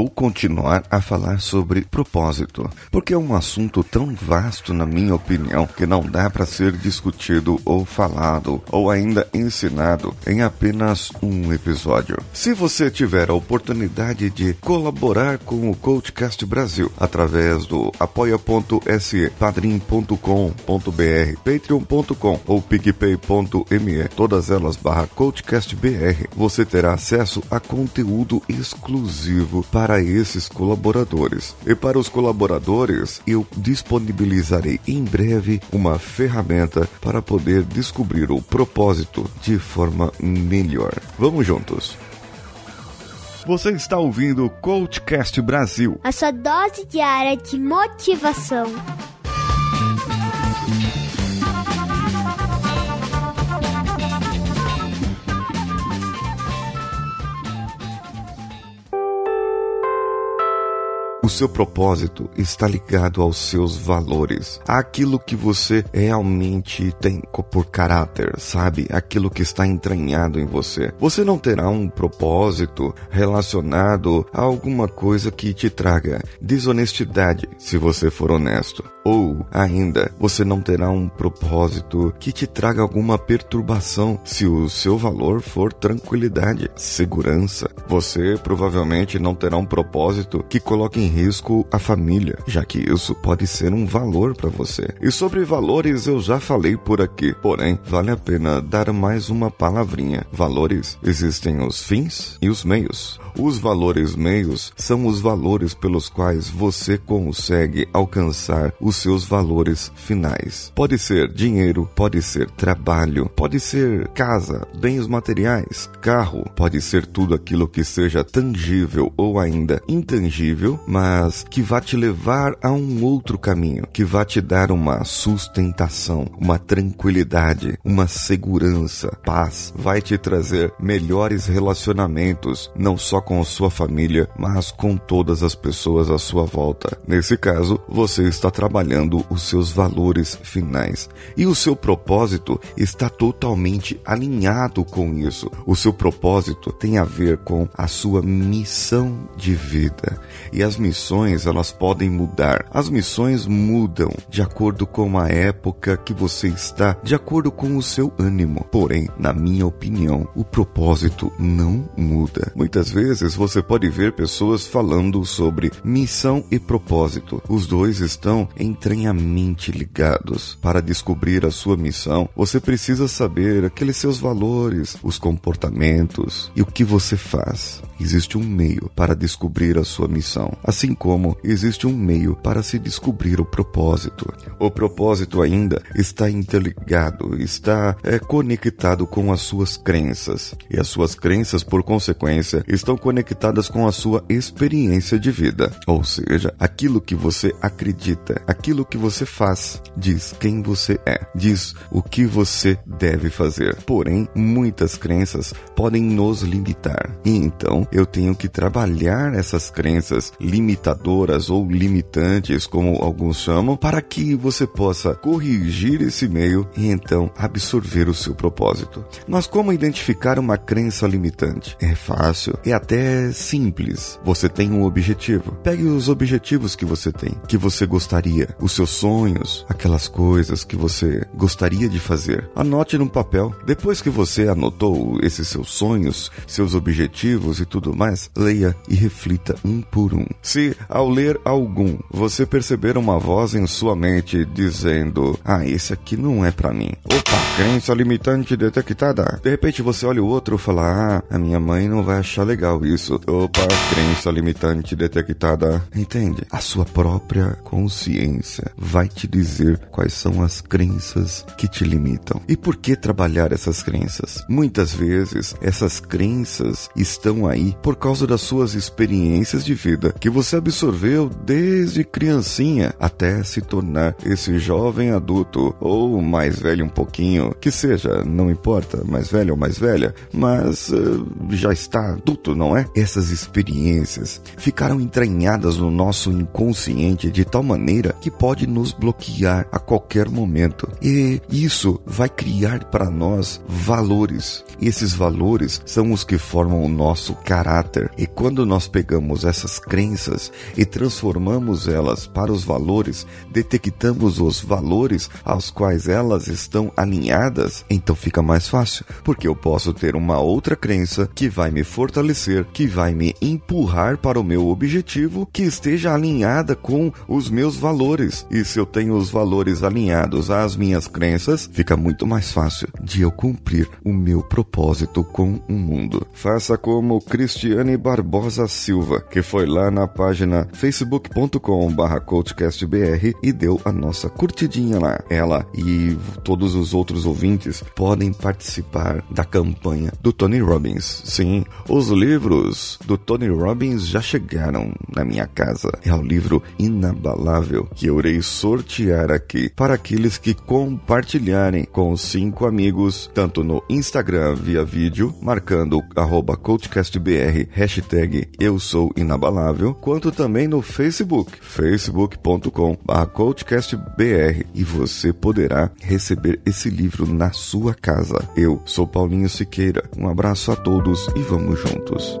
vou continuar a falar sobre propósito, porque é um assunto tão vasto, na minha opinião, que não dá para ser discutido ou falado ou ainda ensinado em apenas um episódio. Se você tiver a oportunidade de colaborar com o Coachcast Brasil através do apoia.se, padrim.com.br, patreon.com ou picpay.me, todas elas barra CoachCastBR, você terá acesso a conteúdo exclusivo para esses colaboradores. E para os colaboradores, eu disponibilizarei em breve uma ferramenta para poder descobrir o propósito de forma melhor. Vamos juntos! Você está ouvindo o Coachcast Brasil. A sua dose diária de motivação. Seu propósito está ligado aos seus valores, àquilo que você realmente tem por caráter, sabe? Aquilo que está entranhado em você. Você não terá um propósito relacionado a alguma coisa que te traga desonestidade, se você for honesto. Ou ainda, você não terá um propósito que te traga alguma perturbação, se o seu valor for tranquilidade, segurança. Você provavelmente não terá um propósito que coloque em risco a família, já que isso pode ser um valor para você. E sobre valores eu já falei por aqui, porém vale a pena dar mais uma palavrinha. Valores existem os fins e os meios. Os valores meios são os valores pelos quais você consegue alcançar os seus valores finais. Pode ser dinheiro, pode ser trabalho, pode ser casa, bens materiais, carro, pode ser tudo aquilo que seja tangível ou ainda intangível, mas que vá te levar a um outro caminho, que vá te dar uma sustentação, uma tranquilidade, uma segurança, paz, vai te trazer melhores relacionamentos, não só com sua família, mas com todas as pessoas à sua volta. Nesse caso, você está trabalhando os seus valores finais e o seu propósito está totalmente alinhado com isso. O seu propósito tem a ver com a sua missão de vida. E as missões, elas podem mudar. As missões mudam de acordo com a época que você está, de acordo com o seu ânimo. Porém, na minha opinião, o propósito não muda. Muitas vezes vezes você pode ver pessoas falando sobre missão e propósito. Os dois estão entranhamente ligados. Para descobrir a sua missão, você precisa saber aqueles seus valores, os comportamentos e o que você faz. Existe um meio para descobrir a sua missão, assim como existe um meio para se descobrir o propósito. O propósito ainda está interligado, está é, conectado com as suas crenças, e as suas crenças, por consequência, estão conectadas com a sua experiência de vida, ou seja, aquilo que você acredita, aquilo que você faz, diz quem você é, diz o que você deve fazer. Porém, muitas crenças podem nos limitar, e então eu tenho que trabalhar essas crenças limitadoras ou limitantes, como alguns chamam, para que você possa corrigir esse meio e então absorver o seu propósito. Mas como identificar uma crença limitante? É fácil, é até simples. Você tem um objetivo. Pegue os objetivos que você tem, que você gostaria, os seus sonhos, aquelas coisas que você gostaria de fazer. Anote num papel. Depois que você anotou esses seus sonhos, seus objetivos e tudo tudo mais, leia e reflita um por um. Se, ao ler algum, você perceber uma voz em sua mente dizendo: Ah, esse aqui não é para mim. Opa, crença limitante detectada. De repente você olha o outro e fala: Ah, a minha mãe não vai achar legal isso. Opa, crença limitante detectada. Entende? A sua própria consciência vai te dizer quais são as crenças que te limitam. E por que trabalhar essas crenças? Muitas vezes essas crenças estão aí por causa das suas experiências de vida que você absorveu desde criancinha até se tornar esse jovem adulto ou mais velho um pouquinho, que seja, não importa, mais velho ou mais velha, mas uh, já está adulto, não é? Essas experiências ficaram entranhadas no nosso inconsciente de tal maneira que pode nos bloquear a qualquer momento. E isso vai criar para nós valores. E esses valores são os que formam o nosso caráter. E quando nós pegamos essas crenças e transformamos elas para os valores, detectamos os valores aos quais elas estão alinhadas, então fica mais fácil, porque eu posso ter uma outra crença que vai me fortalecer, que vai me empurrar para o meu objetivo, que esteja alinhada com os meus valores. E se eu tenho os valores alinhados às minhas crenças, fica muito mais fácil de eu cumprir o meu propósito com o mundo. Faça como Cristiane Barbosa Silva, que foi lá na página facebook.com/coachcastbr e deu a nossa curtidinha lá. Ela e todos os outros ouvintes podem participar da campanha do Tony Robbins. Sim, os livros do Tony Robbins já chegaram na minha casa. É o livro inabalável que eu irei sortear aqui para aqueles que compartilharem com os cinco amigos, tanto no Instagram via vídeo, marcando arroba coachcastbr, hashtag eu sou inabalável, quanto também no Facebook, facebook.com coachcastbr e você poderá receber esse livro na sua casa. Eu sou Paulinho Siqueira. Um abraço a todos e vamos juntos.